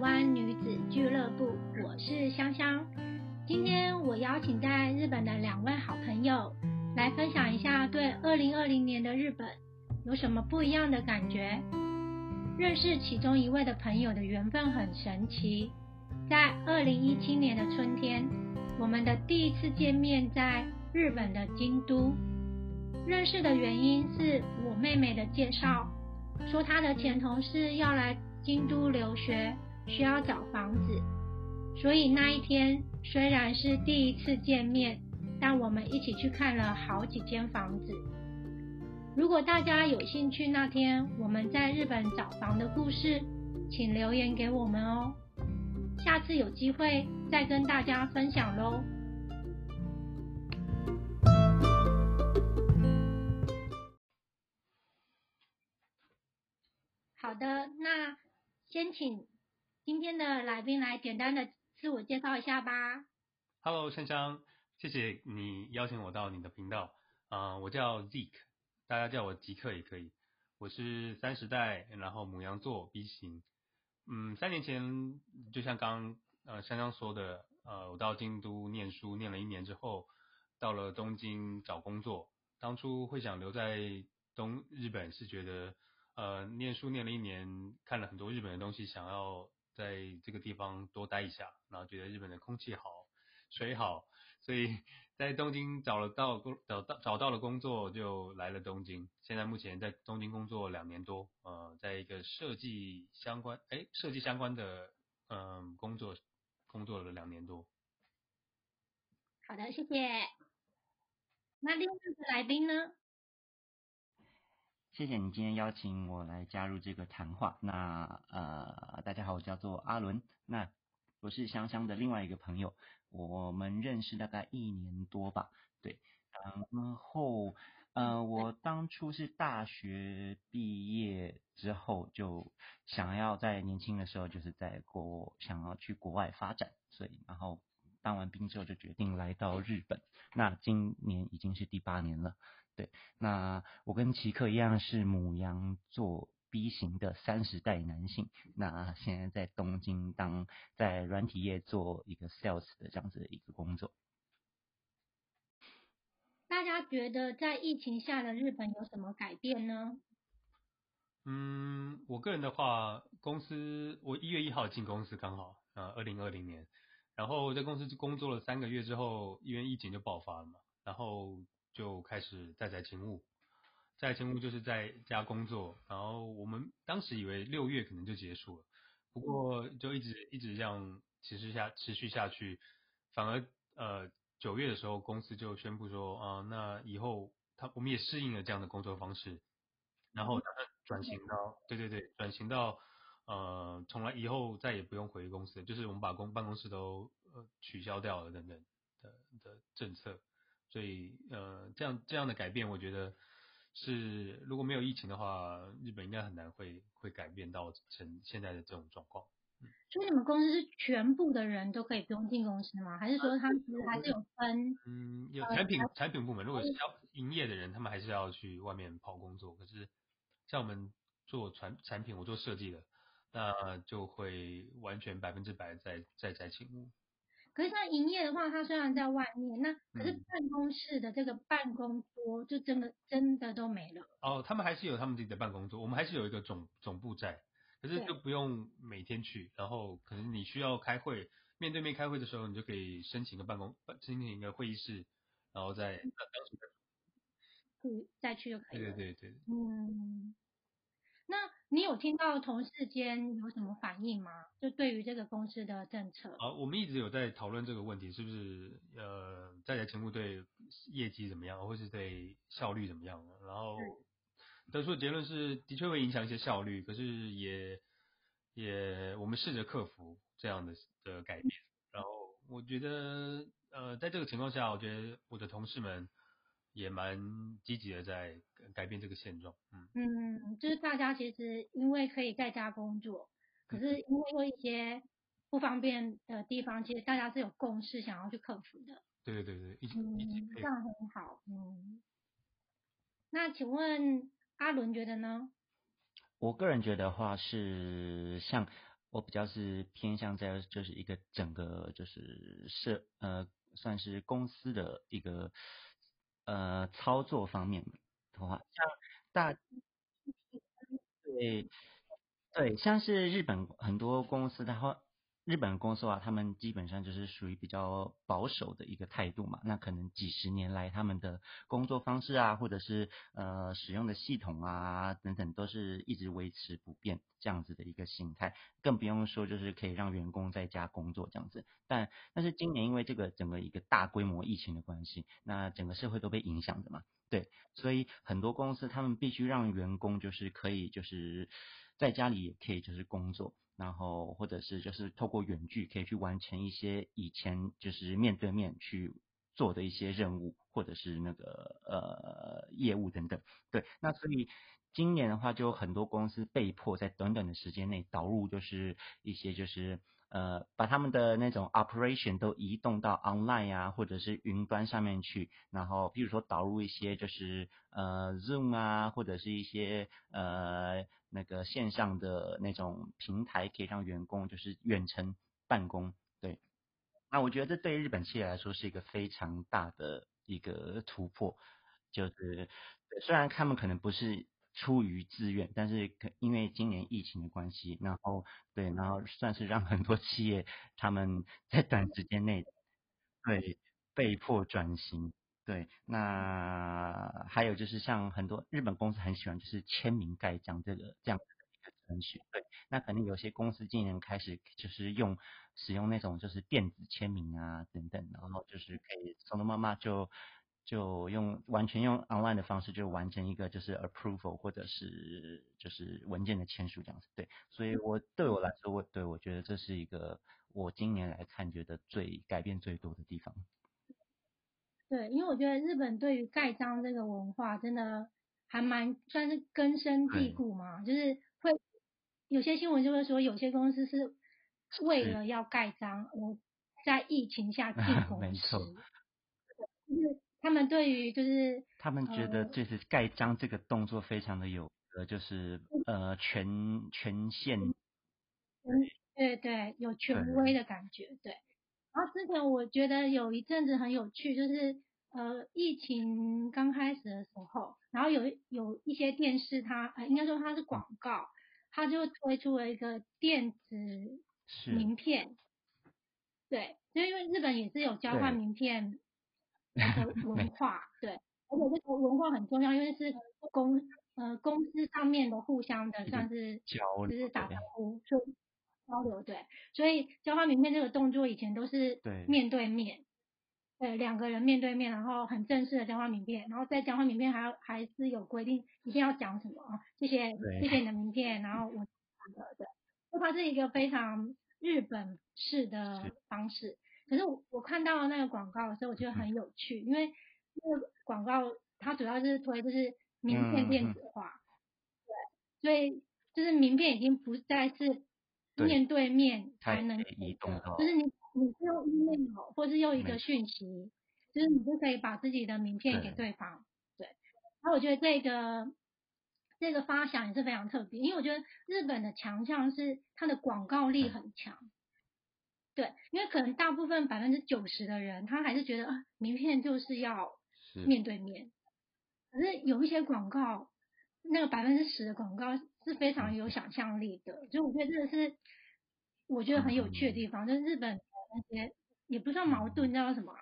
湾女子俱乐部，我是香香。今天我邀请在日本的两位好朋友来分享一下对二零二零年的日本有什么不一样的感觉。认识其中一位的朋友的缘分很神奇，在二零一七年的春天，我们的第一次见面在日本的京都。认识的原因是我妹妹的介绍，说她的前同事要来京都留学，需要找房子，所以那一天虽然是第一次见面，但我们一起去看了好几间房子。如果大家有兴趣，那天我们在日本找房的故事，请留言给我们哦。下次有机会再跟大家分享喽。好的，那先请今天的来宾来简单的自我介绍一下吧。Hello，香香，谢谢你邀请我到你的频道。啊，我叫 Zeke。大家叫我极客也可以，我是三十代，然后母羊座 B 型，嗯，三年前就像刚呃香香说的，呃，我到京都念书，念了一年之后，到了东京找工作。当初会想留在东日本，是觉得呃念书念了一年，看了很多日本的东西，想要在这个地方多待一下，然后觉得日本的空气好，水好，所以。在东京找了到工找到找到了工作，就来了东京。现在目前在东京工作两年多，呃，在一个设计相关哎设计相关的嗯工作工作了两年多。好的，谢谢。那另外一个来宾呢？谢谢你今天邀请我来加入这个谈话。那呃，大家好，我叫做阿伦。那我是香香的另外一个朋友。我们认识大概一年多吧，对，然后呃，我当初是大学毕业之后就想要在年轻的时候就是在国想要去国外发展，所以然后当完兵之后就决定来到日本，那今年已经是第八年了，对，那我跟奇克一样是母羊座。B 型的三十代男性，那现在在东京当在软体业做一个 sales 的这样子的一个工作。大家觉得在疫情下的日本有什么改变呢？嗯，我个人的话，公司我一月一号进公司刚好啊，二零二零年，然后在公司工作了三个月之后，因为疫情就爆发了嘛，然后就开始在宅勤务。在勤务就是在家工作，然后我们当时以为六月可能就结束了，不过就一直一直这样持续下持续下去，反而呃九月的时候公司就宣布说啊，那以后他我们也适应了这样的工作方式，然后打算转型到对对对转型到呃从来以后再也不用回公司，就是我们把公办公室都呃取消掉了等等的的政策，所以呃这样这样的改变我觉得。是，如果没有疫情的话，日本应该很难会会改变到成现在的这种状况。所以你们公司是全部的人都可以不用进公司吗？还是说他们其实还是有分？嗯，有产品产品部门，如果是要营业的人，他们还是要去外面跑工作。可是像我们做产产品，我做设计的，那就会完全百分之百在在在勤务。可是像营业的话，它虽然在外面，那可是办公室的这个办公桌就真的真的都没了。哦，他们还是有他们自己的办公桌，我们还是有一个总总部在，可是就不用每天去，然后可能你需要开会，面对面开会的时候，你就可以申请个办公，申请一个会议室，然后再当时可以再去就可以了。对对对对。嗯。那你有听到同事间有什么反应吗？就对于这个公司的政策？啊，我们一直有在讨论这个问题，是不是呃，在台前部对业绩怎么样，或是对效率怎么样？然后得出的结论是，的确会影响一些效率，可是也也我们试着克服这样的的改变。然后我觉得呃，在这个情况下，我觉得我的同事们。也蛮积极的在改变这个现状，嗯嗯，就是大家其实因为可以在家工作，可是因为有一些不方便的地方，其实大家是有共识想要去克服的。对对对对，嗯，这样很好，嗯。那请问阿伦觉得呢？我个人觉得话是像我比较是偏向在就是一个整个就是社呃算是公司的一个呃操作方面的话，像大对对，像是日本很多公司，然后日本公司啊，他们基本上就是属于比较保守的一个态度嘛。那可能几十年来，他们的工作方式啊，或者是呃使用的系统啊等等，都是一直维持不变这样子的一个心态。更不用说就是可以让员工在家工作这样子。但但是今年因为这个整个一个大规模疫情的关系，那整个社会都被影响的嘛。对，所以很多公司他们必须让员工就是可以就是在家里也可以就是工作，然后或者是就是透过远距可以去完成一些以前就是面对面去做的一些任务或者是那个呃业务等等。对，那所以今年的话，就很多公司被迫在短短的时间内导入就是一些就是。呃，把他们的那种 operation 都移动到 online 啊，或者是云端上面去，然后比如说导入一些就是呃 Zoom 啊，或者是一些呃那个线上的那种平台，可以让员工就是远程办公。对，那我觉得这对日本企业来说是一个非常大的一个突破，就是虽然他们可能不是。出于自愿，但是可因为今年疫情的关系，然后对，然后算是让很多企业他们在短时间内对被迫转型。对，那还有就是像很多日本公司很喜欢就是签名盖章这个这样的一个程序。对，那可能有些公司今年开始就是用使用那种就是电子签名啊等等，然后就是可以从的妈妈就。就用完全用 online 的方式，就完成一个就是 approval 或者是就是文件的签署这样子，对，所以我对我来说，我对我觉得这是一个我今年来看觉得最改变最多的地方。对，因为我觉得日本对于盖章这个文化真的还蛮算是根深蒂固嘛，就是会有些新闻就会说有些公司是为了要盖章，我在疫情下进 公司，没错，就是。他们对于就是他们觉得就是盖章这个动作非常的有呃就是呃权权限，嗯对。对有权威的感觉对。然后之前我觉得有一阵子很有趣，就是呃疫情刚开始的时候，然后有有一些电视它呃应该说它是广告，它就推出了一个电子名片，对，就因为日本也是有交换名片。的文化对，而且这个文化很重要，因为是公呃公司上面的互相的算是交就是打招呼，就交流对，所以交换名片这个动作以前都是面对面，对两个人面对面，然后很正式的交换名片，然后在交换名片还要还是有规定一定要讲什么啊？谢谢谢谢你的名片，然后。我的对，就它是一个非常日本式的方式。可是我我看到那个广告的时候，我觉得很有趣，因为那个广告它主要是推就是名片电子化，对，所以就是名片已经不再是面对面才能移动，就是你你是用 email 或是用一个讯息，就是你就可以把自己的名片给对方，对。然后我觉得这个这个发想也是非常特别，因为我觉得日本的强项是它的广告力很强。对，因为可能大部分百分之九十的人，他还是觉得啊，名片就是要面对面。可是有一些广告，那个百分之十的广告是非常有想象力的，所以我觉得这个是我觉得很有趣的地方。就是日本那些也不算矛盾，叫什么？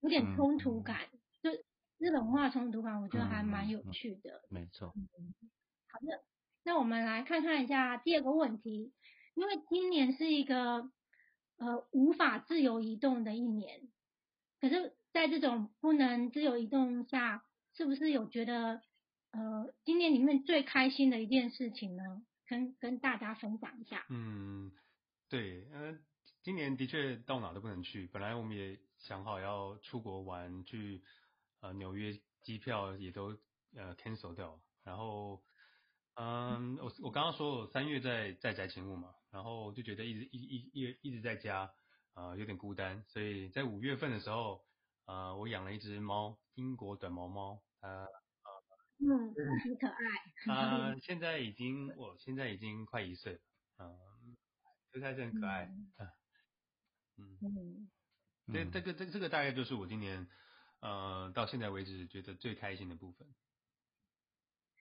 有点冲突感，就日本文化冲突感，我觉得还蛮有趣的。没错。好的，那我们来看看一下第二个问题，因为今年是一个。呃，无法自由移动的一年，可是，在这种不能自由移动下，是不是有觉得呃，今年里面最开心的一件事情呢？跟跟大家分享一下。嗯，对，呃，今年的确到哪都不能去，本来我们也想好要出国玩，去呃纽约机票也都呃 cancel 掉，然后。嗯，我我刚刚说我三月在在宅勤务嘛，然后就觉得一直一一一一直在家，呃，有点孤单，所以在五月份的时候，呃，我养了一只猫，英国短毛猫，呃，嗯，很可爱。啊，现在已经我现在已经快一岁了，嗯，这还是很可爱。嗯嗯，这这个这这个大概就是我今年呃到现在为止觉得最开心的部分。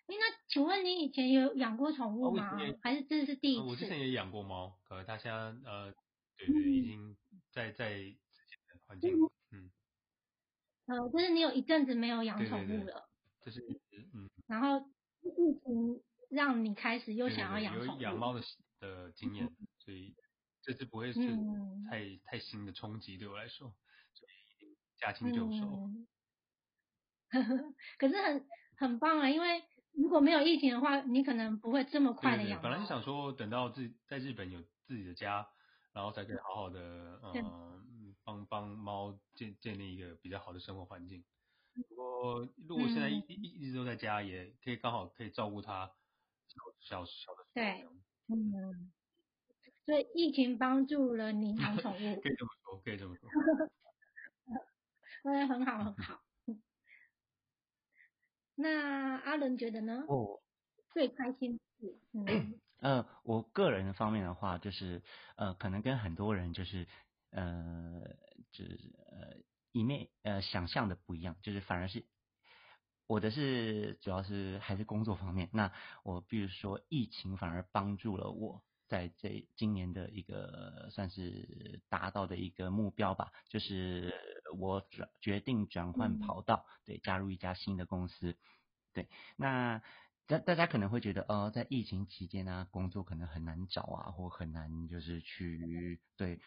哎，那请问你以前有养过宠物吗？还是这是第一次？我之前也养过猫，可是它现在呃，对对，已经在在之前的环境，嗯。呃，就是你有一阵子没有养宠物了。这是嗯。然后疫情让你开始又想要养宠物。有养猫的的经验，所以这次不会是太太新的冲击对我来说，所以驾轻就熟。可是很很棒啊，因为。如果没有疫情的话，你可能不会这么快的养。本来是想说等到自在日本有自己的家，然后才可以好好的嗯帮帮猫建建立一个比较好的生活环境。不过如果现在一一一直都在家，也可以刚好可以照顾它小小小的。对，嗯，所以疫情帮助了你养宠物。可以这么说，可以这么说。嗯，很好，很好。那阿伦觉得呢？哦。最开心是，嗯，呃，我个人方面的话，就是呃，可能跟很多人就是呃，就是呃，一面呃想象的不一样，就是反而是我的是主要是还是工作方面。那我比如说疫情反而帮助了我在这今年的一个算是达到的一个目标吧，就是我转决定转换跑道，对，加入一家新的公司。对，那大大家可能会觉得，呃，在疫情期间呢，工作可能很难找啊，或很难就是去对，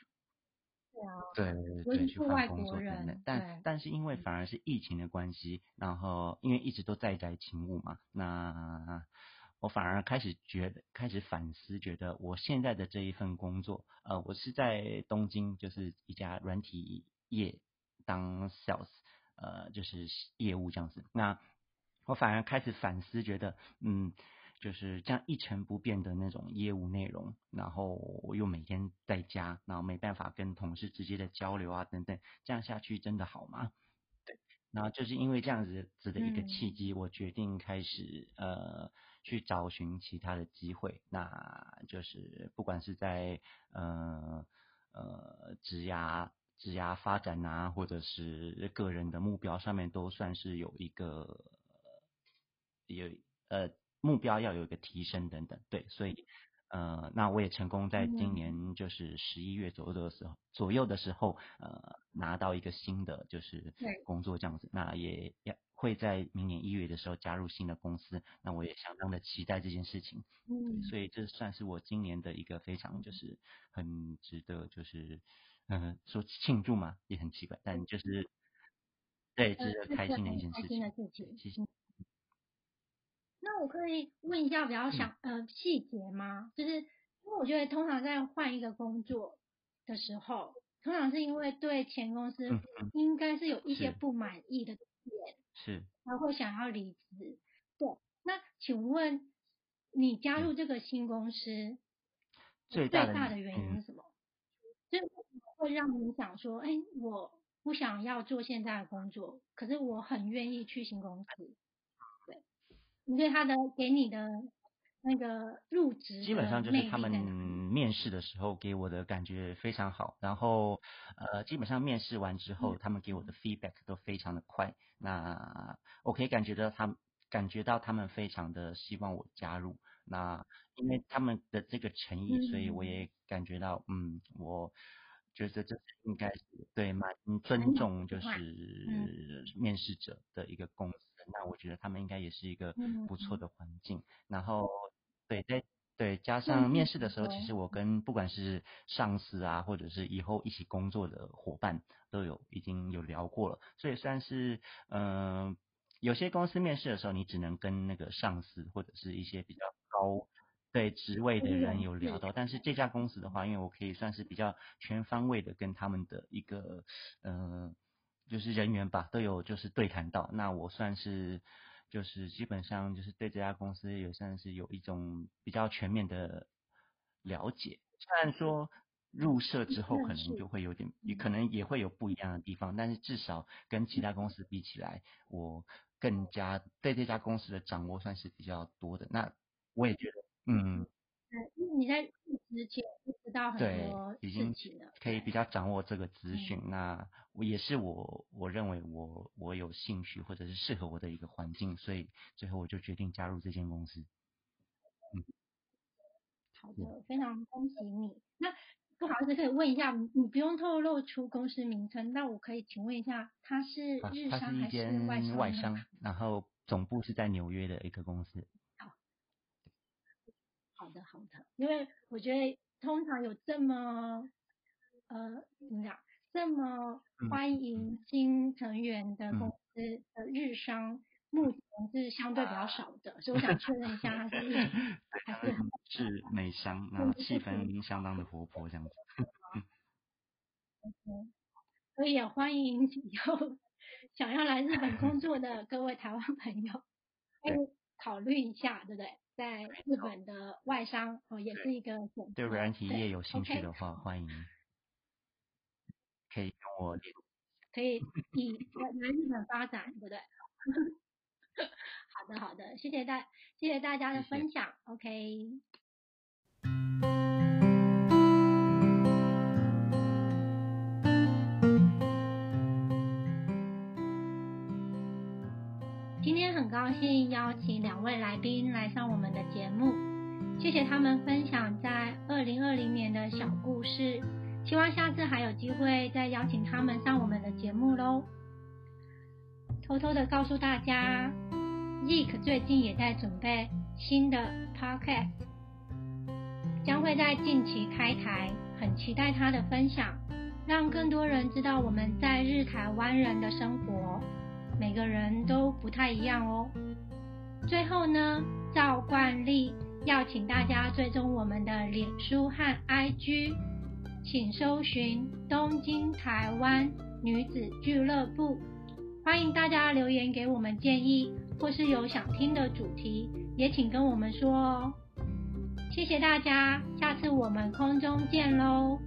对啊，对对去换工作等等。但但是因为反而是疫情的关系，然后因为一直都在宅勤务嘛，那我反而开始觉得开始反思，觉得我现在的这一份工作，呃，我是在东京，就是一家软体业当 sales，呃，就是业务这样子。那我反而开始反思，觉得嗯，就是这样一成不变的那种业务内容，然后我又每天在家，然后没办法跟同事直接的交流啊等等，这样下去真的好吗？对，然后就是因为这样子子的一个契机，我决定开始呃去找寻其他的机会，那就是不管是在呃呃职涯职涯发展啊，或者是个人的目标上面，都算是有一个。有呃目标要有一个提升等等，对，所以呃那我也成功在今年就是十一月左右的时候左右的时候呃拿到一个新的就是工作这样子，那也要会在明年一月的时候加入新的公司，那我也相当的期待这件事情，嗯，所以这算是我今年的一个非常就是很值得就是嗯说庆祝嘛也很奇怪，但就是对值得开心的一件事情，谢谢。那我可以问一下比较详呃细节吗？就是因为我觉得通常在换一个工作的时候，通常是因为对前公司应该是有一些不满意的点，是，然后想要离职。对，那请问你加入这个新公司最大的原因是什么？让你想说，哎，我不想要做现在的工作，可是我很愿意去新公司。对你对他的给你的那个入职，基本上就是他们？面试的时候给我的感觉非常好，然后呃，基本上面试完之后，他们给我的 feedback 都非常的快，那我可以感觉到他们感觉到他们非常的希望我加入，那因为他们的这个诚意，所以我也感觉到嗯，我觉得这是应该是对蛮尊重就是面试者的一个公司。那我觉得他们应该也是一个不错的环境，然后对在对加上面试的时候，其实我。跟不管是上司啊，或者是以后一起工作的伙伴都有已经有聊过了，所以算是嗯，有些公司面试的时候，你只能跟那个上司或者是一些比较高对职位的人有聊到，但是这家公司的话，因为我可以算是比较全方位的跟他们的一个嗯。就是人员吧，都有就是对谈到，那我算是就是基本上就是对这家公司也算是有一种比较全面的了解。虽然说入社之后可能就会有点，也可能也会有不一样的地方，但是至少跟其他公司比起来，我更加对这家公司的掌握算是比较多的。那我也觉得，嗯，对，因为你在疫之前就知道很对多，已经事情了，可以比较掌握这个资讯。嗯那我也是我我认为我我有兴趣或者是适合我的一个环境，所以最后我就决定加入这间公司。嗯好的，非常恭喜你。那不好意思，可以问一下，你你不用透露出公司名称，那我可以请问一下，它是啊日它是一商还是外商？间外商，。然后总部是在纽约的一个公司。好的，好的，因为我觉得通常有这么呃怎么讲，这么嗯欢迎新成员的嗯。公司的日商，目前是相对比较少的，所以我想确认一下，它是 还是是美商，然后气氛相当的活泼这样子。所以也欢迎以后想要来日本工作的各位台湾朋友，可以考虑一下，对不对？在 日本的外商哦，也是一个选择。对软体业有兴趣的话，欢迎可以跟我联可以以来来日本发展，对不对？好的，好的，谢谢大谢谢大家的分享，OK。高兴邀请两位来宾来上我们的节目，谢谢他们分享在二零二零年的小故事，希望下次还有机会再邀请他们上我们的节目喽。偷偷的告诉大家，Zik 最近也在准备新的 Podcast，将会在近期开台，很期待他的分享，让更多人知道我们在日台湾人的生活，每个人都不太一样哦。最后呢，照惯例要请大家追踪我们的脸书和 IG，请搜寻东京台湾女子俱乐部。欢迎大家留言给我们建议，或是有想听的主题，也请跟我们说哦。谢谢大家，下次我们空中见喽。